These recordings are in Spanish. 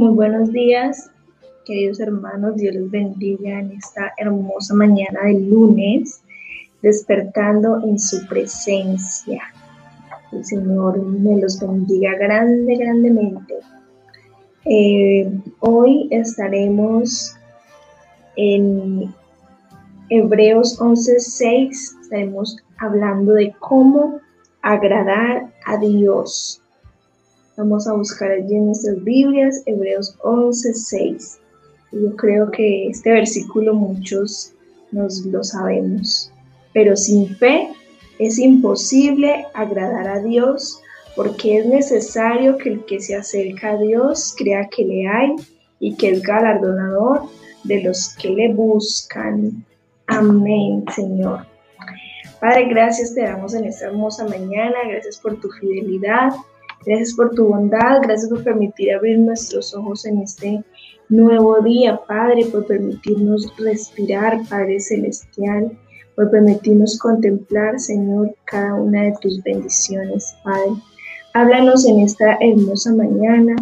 Muy buenos días, queridos hermanos. Dios les bendiga en esta hermosa mañana del lunes, despertando en su presencia. El Señor me los bendiga grande, grandemente. Eh, hoy estaremos en Hebreos 11:6, estaremos hablando de cómo agradar a Dios. Vamos a buscar allí en nuestras Biblias, Hebreos 11, 6. Yo creo que este versículo muchos nos lo sabemos. Pero sin fe es imposible agradar a Dios porque es necesario que el que se acerca a Dios crea que le hay y que es galardonador de los que le buscan. Amén, Señor. Padre, gracias te damos en esta hermosa mañana, gracias por tu fidelidad, Gracias por tu bondad, gracias por permitir abrir nuestros ojos en este nuevo día, Padre, por permitirnos respirar, Padre Celestial, por permitirnos contemplar, Señor, cada una de tus bendiciones, Padre. Háblanos en esta hermosa mañana,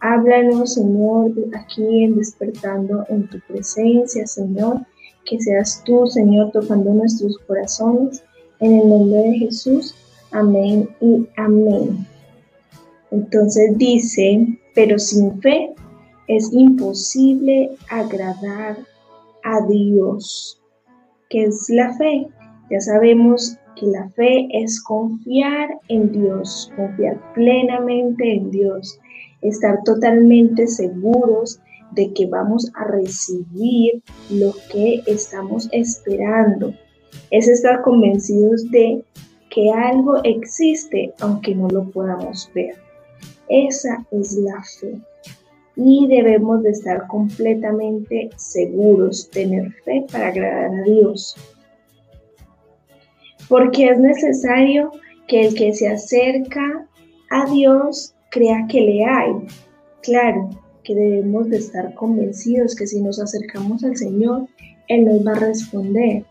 háblanos, Señor, aquí en despertando en tu presencia, Señor, que seas tú, Señor, tocando nuestros corazones, en el nombre de Jesús. Amén y amén. Entonces dice, pero sin fe es imposible agradar a Dios. ¿Qué es la fe? Ya sabemos que la fe es confiar en Dios, confiar plenamente en Dios, estar totalmente seguros de que vamos a recibir lo que estamos esperando. Es estar convencidos de que algo existe aunque no lo podamos ver. Esa es la fe. Y debemos de estar completamente seguros, tener fe para agradar a Dios. Porque es necesario que el que se acerca a Dios crea que le hay. Claro que debemos de estar convencidos que si nos acercamos al Señor, Él nos va a responder.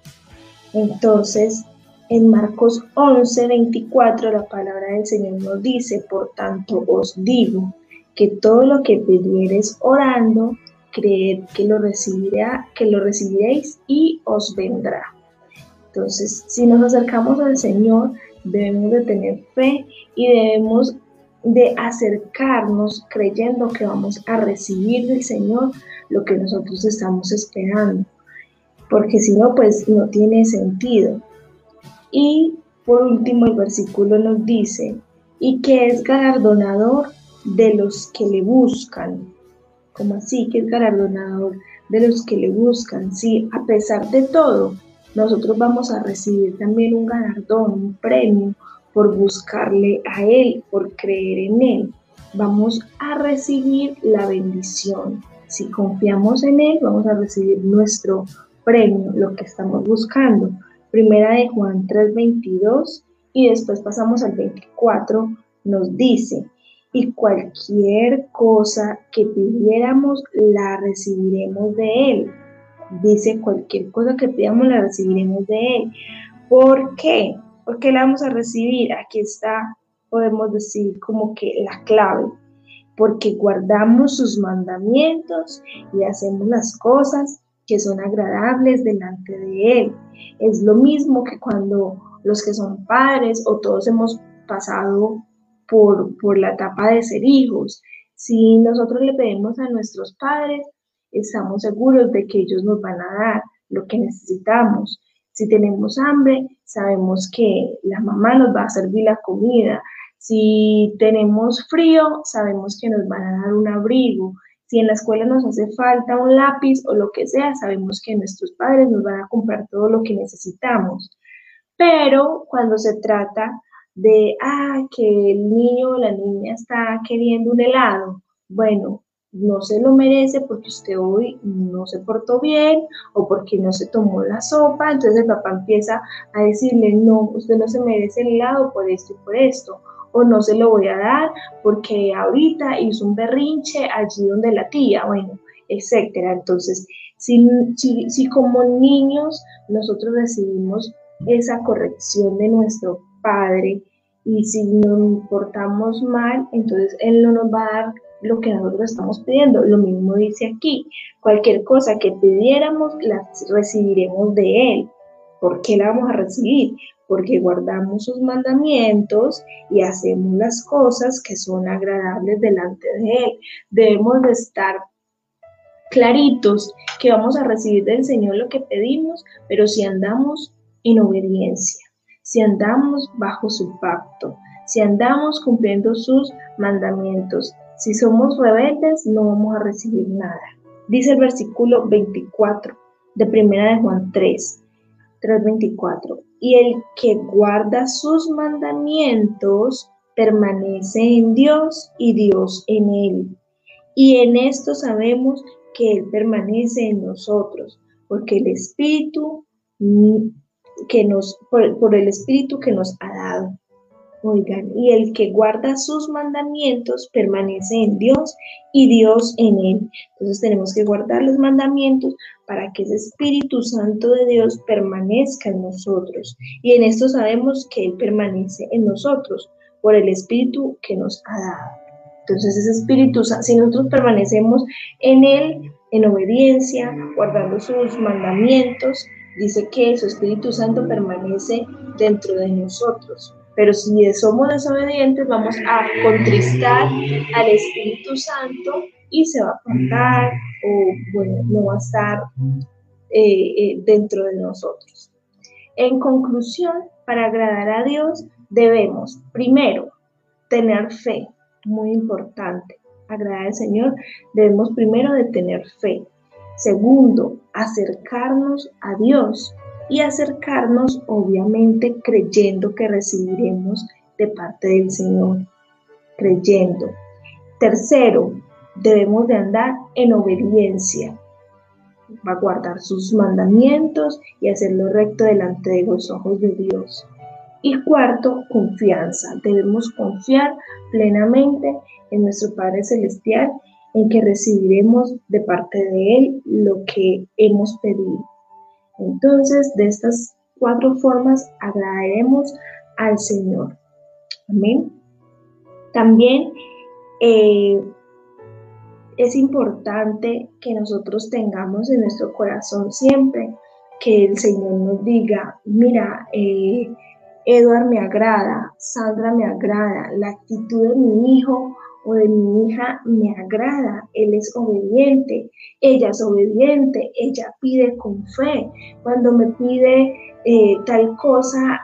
Entonces, en Marcos 11, 24 la palabra del Señor nos dice, por tanto os digo que todo lo que pidiereis orando, creed que lo recibirá, que lo recibiréis y os vendrá. Entonces, si nos acercamos al Señor, debemos de tener fe y debemos de acercarnos creyendo que vamos a recibir del Señor lo que nosotros estamos esperando. Porque si no, pues no tiene sentido. Y por último el versículo nos dice, y que es galardonador de los que le buscan. como así que es galardonador de los que le buscan? Sí, a pesar de todo, nosotros vamos a recibir también un galardón, un premio por buscarle a Él, por creer en Él. Vamos a recibir la bendición. Si confiamos en Él, vamos a recibir nuestro premio, lo que estamos buscando. Primera de Juan 3:22 y después pasamos al 24, nos dice, y cualquier cosa que pidiéramos la recibiremos de Él. Dice, cualquier cosa que pidamos la recibiremos de Él. ¿Por qué? ¿Por qué la vamos a recibir? Aquí está, podemos decir como que la clave. Porque guardamos sus mandamientos y hacemos las cosas que son agradables delante de Él. Es lo mismo que cuando los que son padres o todos hemos pasado por, por la etapa de ser hijos. Si nosotros le pedimos a nuestros padres, estamos seguros de que ellos nos van a dar lo que necesitamos. Si tenemos hambre, sabemos que la mamá nos va a servir la comida. Si tenemos frío, sabemos que nos van a dar un abrigo. Si en la escuela nos hace falta un lápiz o lo que sea, sabemos que nuestros padres nos van a comprar todo lo que necesitamos. Pero cuando se trata de, ah, que el niño o la niña está queriendo un helado, bueno, no se lo merece porque usted hoy no se portó bien o porque no se tomó la sopa, entonces el papá empieza a decirle, no, usted no se merece el helado por esto y por esto o no se lo voy a dar porque ahorita hizo un berrinche allí donde la tía, bueno, etcétera. Entonces, si, si, como niños nosotros recibimos esa corrección de nuestro padre y si nos portamos mal, entonces él no nos va a dar lo que nosotros estamos pidiendo. Lo mismo dice aquí, cualquier cosa que pidiéramos, la recibiremos de Él. ¿Por qué la vamos a recibir? Porque guardamos sus mandamientos y hacemos las cosas que son agradables delante de Él. Debemos de estar claritos que vamos a recibir del Señor lo que pedimos, pero si andamos en obediencia, si andamos bajo su pacto, si andamos cumpliendo sus mandamientos, si somos rebeldes, no vamos a recibir nada. Dice el versículo 24 de Primera de Juan 3, 3.24. Y el que guarda sus mandamientos permanece en Dios y Dios en él. Y en esto sabemos que Él permanece en nosotros, porque el Espíritu mm, que nos, por, el Espíritu que nos ha dado. Oigan, y el que guarda sus mandamientos permanece en Dios y Dios en él. Entonces tenemos que guardar los mandamientos para que ese Espíritu Santo de Dios permanezca en nosotros. Y en esto sabemos que Él permanece en nosotros por el Espíritu que nos ha dado. Entonces ese Espíritu, si nosotros permanecemos en Él, en obediencia, guardando sus mandamientos, dice que su Espíritu Santo permanece dentro de nosotros. Pero si somos desobedientes, vamos a contristar al Espíritu Santo y se va a apartar o, bueno, no va a estar eh, eh, dentro de nosotros. En conclusión, para agradar a Dios, debemos, primero, tener fe, muy importante. Agradar al Señor, debemos primero de tener fe. Segundo, acercarnos a Dios y acercarnos obviamente creyendo que recibiremos de parte del Señor, creyendo. Tercero, debemos de andar en obediencia, va a guardar sus mandamientos y hacerlo recto delante de los ojos de Dios. Y cuarto, confianza. Debemos confiar plenamente en nuestro Padre Celestial, en que recibiremos de parte de Él lo que hemos pedido. Entonces, de estas cuatro formas agradaremos al Señor. Amén. También eh, es importante que nosotros tengamos en nuestro corazón siempre que el Señor nos diga, mira, eh, me agrada, Sandra me agrada, la actitud de mi hijo o de mi hija me agrada, él es obediente, ella es obediente, ella pide con fe. Cuando me pide eh, tal cosa,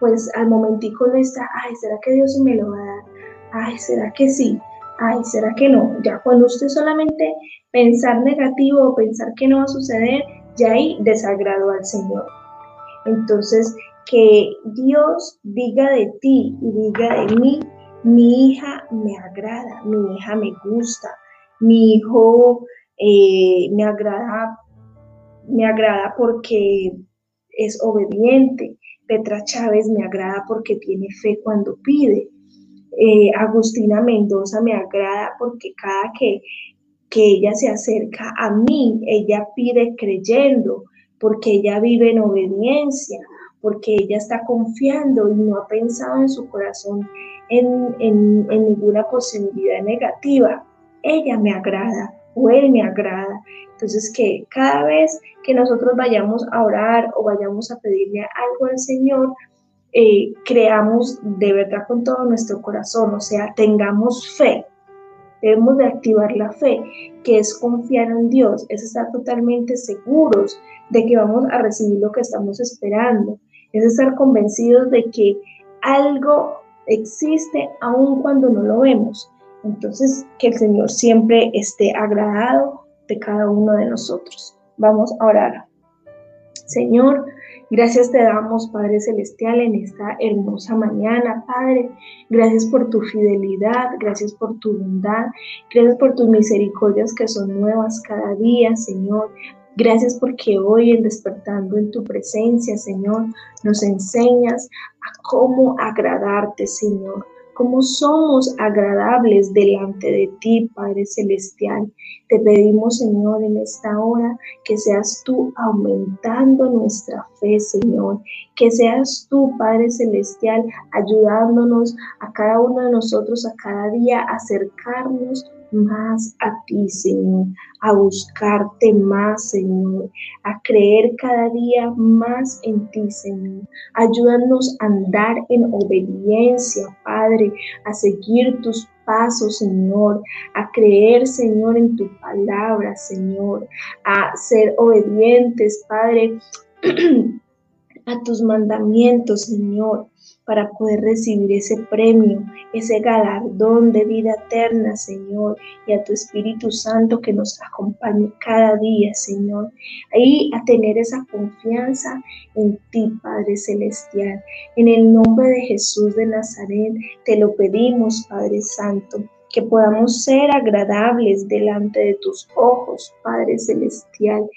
pues al momentico no está, ay, ¿será que Dios me lo va a dar? Ay, ¿será que sí? Ay, ¿será que no? Ya cuando usted solamente pensar negativo o pensar que no va a suceder, ya ahí desagrado al Señor. Entonces, que Dios diga de ti y diga de mí, mi hija me agrada, mi hija me gusta, mi hijo eh, me agrada, me agrada porque es obediente. Petra Chávez me agrada porque tiene fe cuando pide. Eh, Agustina Mendoza me agrada porque cada que, que ella se acerca a mí, ella pide creyendo, porque ella vive en obediencia, porque ella está confiando y no ha pensado en su corazón en, en, ninguna posibilidad negativa. Ella me agrada o él me agrada. Entonces que cada vez que nosotros vayamos a orar o vayamos a pedirle algo al Señor, eh, creamos de verdad con todo nuestro corazón, o sea, tengamos fe. Debemos de activar la fe, que es confiar en Dios, es estar totalmente seguros de que vamos a recibir lo que estamos esperando es estar convencidos de que algo existe aun cuando no lo vemos. Entonces, que el Señor siempre esté agradado de cada uno de nosotros. Vamos a orar. Señor, gracias te damos, Padre Celestial, en esta hermosa mañana, Padre. Gracias por tu fidelidad, gracias por tu bondad, gracias por tus misericordias que son nuevas cada día, Señor. Gracias porque hoy en despertando en tu presencia, Señor, nos enseñas a cómo agradarte, Señor, cómo somos agradables delante de ti, Padre Celestial. Te pedimos, Señor, en esta hora que seas tú aumentando nuestra fe, Señor. Que seas tú, Padre Celestial, ayudándonos a cada uno de nosotros a cada día acercarnos más a ti, Señor, a buscarte más, Señor, a creer cada día más en ti, Señor. Ayúdanos a andar en obediencia, Padre, a seguir tus pasos, Señor, a creer, Señor, en tu palabra, Señor, a ser obedientes, Padre, a tus mandamientos, Señor para poder recibir ese premio, ese galardón de vida eterna, Señor, y a tu Espíritu Santo que nos acompañe cada día, Señor. Ahí a tener esa confianza en ti, Padre Celestial. En el nombre de Jesús de Nazaret, te lo pedimos, Padre Santo que podamos ser agradables delante de tus ojos, Padre Celestial,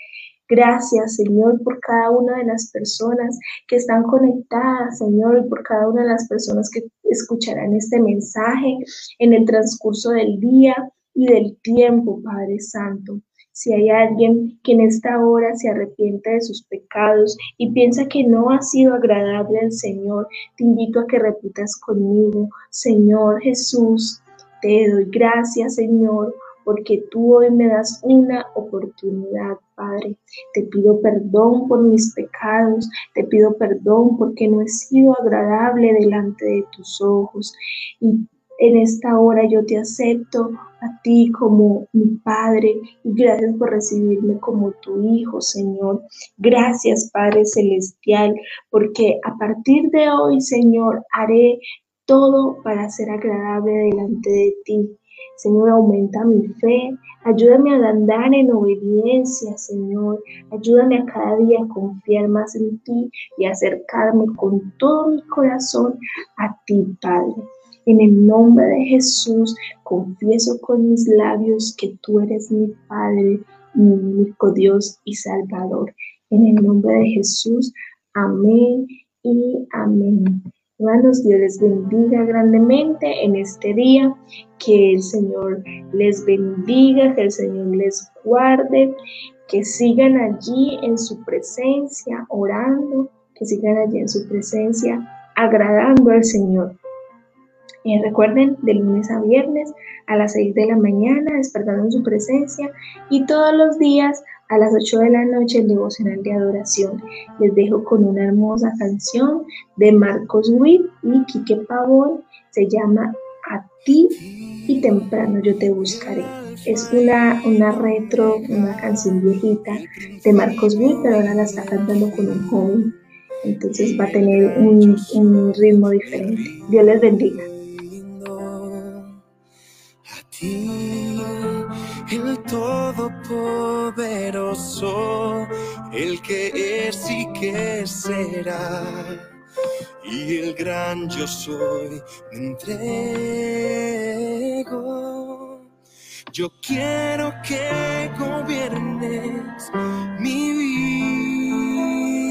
Gracias, Señor, por cada una de las personas que están conectadas, Señor, y por cada una de las personas que escucharán este mensaje en el transcurso del día y del tiempo, Padre Santo. Si hay alguien que en esta hora se arrepiente de sus pecados y piensa que no ha sido agradable al Señor, te invito a que repitas conmigo, Señor Jesús, te doy gracias, Señor, porque tú hoy me das una oportunidad, Padre. Te pido perdón por mis pecados, te pido perdón porque no he sido agradable delante de tus ojos. Y en esta hora yo te acepto a ti como mi Padre y gracias por recibirme como tu Hijo, Señor. Gracias, Padre Celestial, porque a partir de hoy, Señor, haré todo para ser agradable delante de ti. Señor, aumenta mi fe. Ayúdame a andar en obediencia, Señor. Ayúdame a cada día a confiar más en ti y acercarme con todo mi corazón a ti, Padre. En el nombre de Jesús, confieso con mis labios que tú eres mi Padre, mi único Dios y Salvador. En el nombre de Jesús, amén y amén. Hermanos, Dios les bendiga grandemente en este día, que el Señor les bendiga, que el Señor les guarde, que sigan allí en su presencia orando, que sigan allí en su presencia agradando al Señor. Y recuerden, de lunes a viernes a las 6 de la mañana, despertando en su presencia y todos los días a las 8 de la noche el devocional de adoración. Les dejo con una hermosa canción de Marcos Witt y Quique Pavón. Se llama A ti y temprano yo te buscaré. Es una, una retro, una canción viejita de Marcos Witt, pero ahora la está cantando con un joven. Entonces va a tener un, un ritmo diferente. Dios les bendiga. Todopoderoso, el que es y que será. Y el gran yo soy, me entrego. Yo quiero que gobiernes mi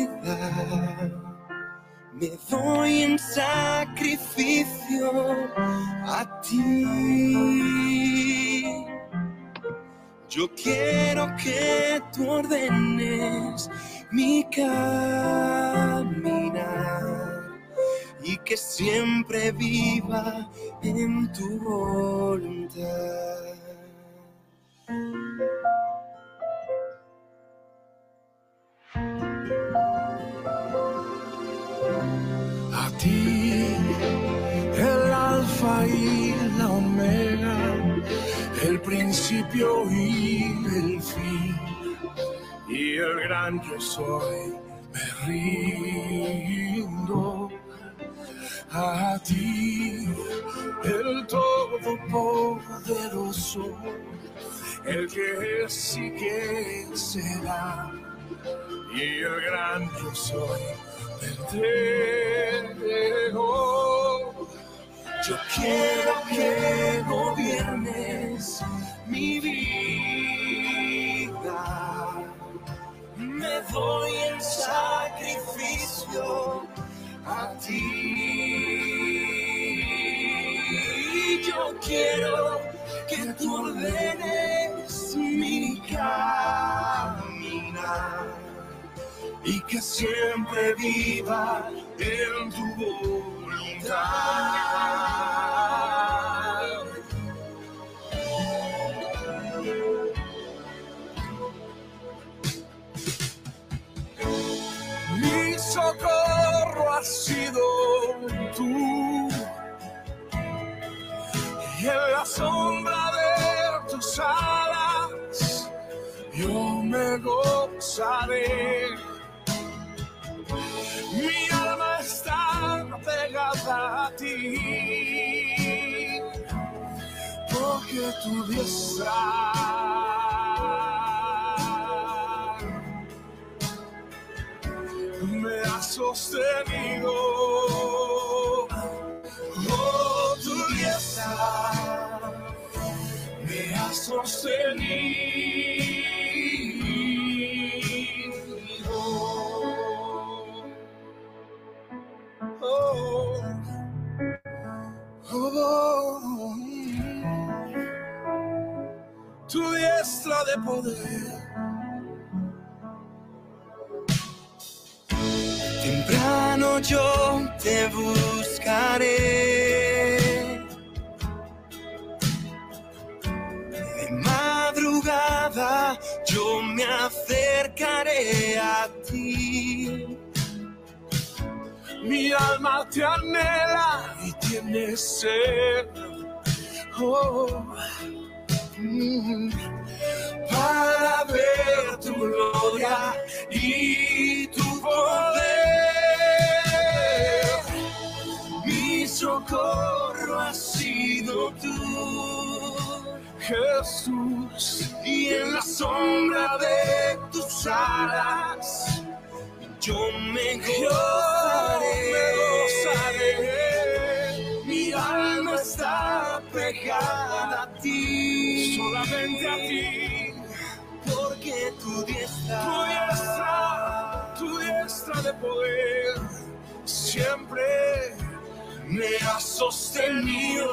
vida. Me doy en sacrificio a ti. Yo quiero que tú ordenes mi caminar y que siempre viva en tu voluntad. Principio y el fin, y el gran yo soy, me rindo a ti, el todopoderoso, el que es y que será, y el gran yo soy, me entrego yo quiero que gobiernes mi vida. Me doy en sacrificio a ti. Yo quiero que tú ordenes mi caminar y que siempre viva en tu voluntad. Has sido tú. Y en la sombra de tus alas yo me gozaré. Mi alma está pegada a ti, porque tu diestra sostenido. Oh, tu diestra me ha sostenido. Oh, oh, tu diestra de poder. Temprano yo te buscaré. De madrugada yo me acercaré a ti. Mi alma te anhela y tiene sed. Oh, mm, para ver tu gloria y tu poder. Socorro ha sido tú, Jesús, y en la sombra de tus alas yo me gozaré. Mi alma está pegada a ti, solamente a ti, porque tu diestra, tu diestra, tu diestra de poder, siempre me ha sostenido.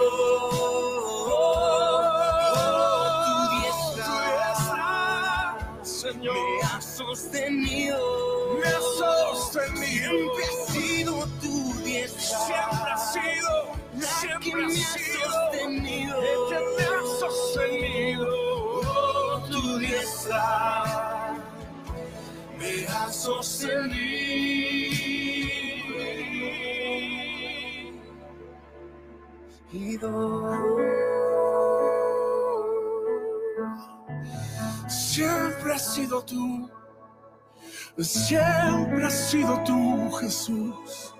Oh, tu diestra, Señor, me ha sostenido. Me ha sostenido. Siempre ha sido tu diestra. Siempre ha sido. Siempre ha sido. Sostenido. El que me ha sostenido. Oh, tu diestra me ha sostenido. Siempre has sido tú, siempre has sido tú, Jesús.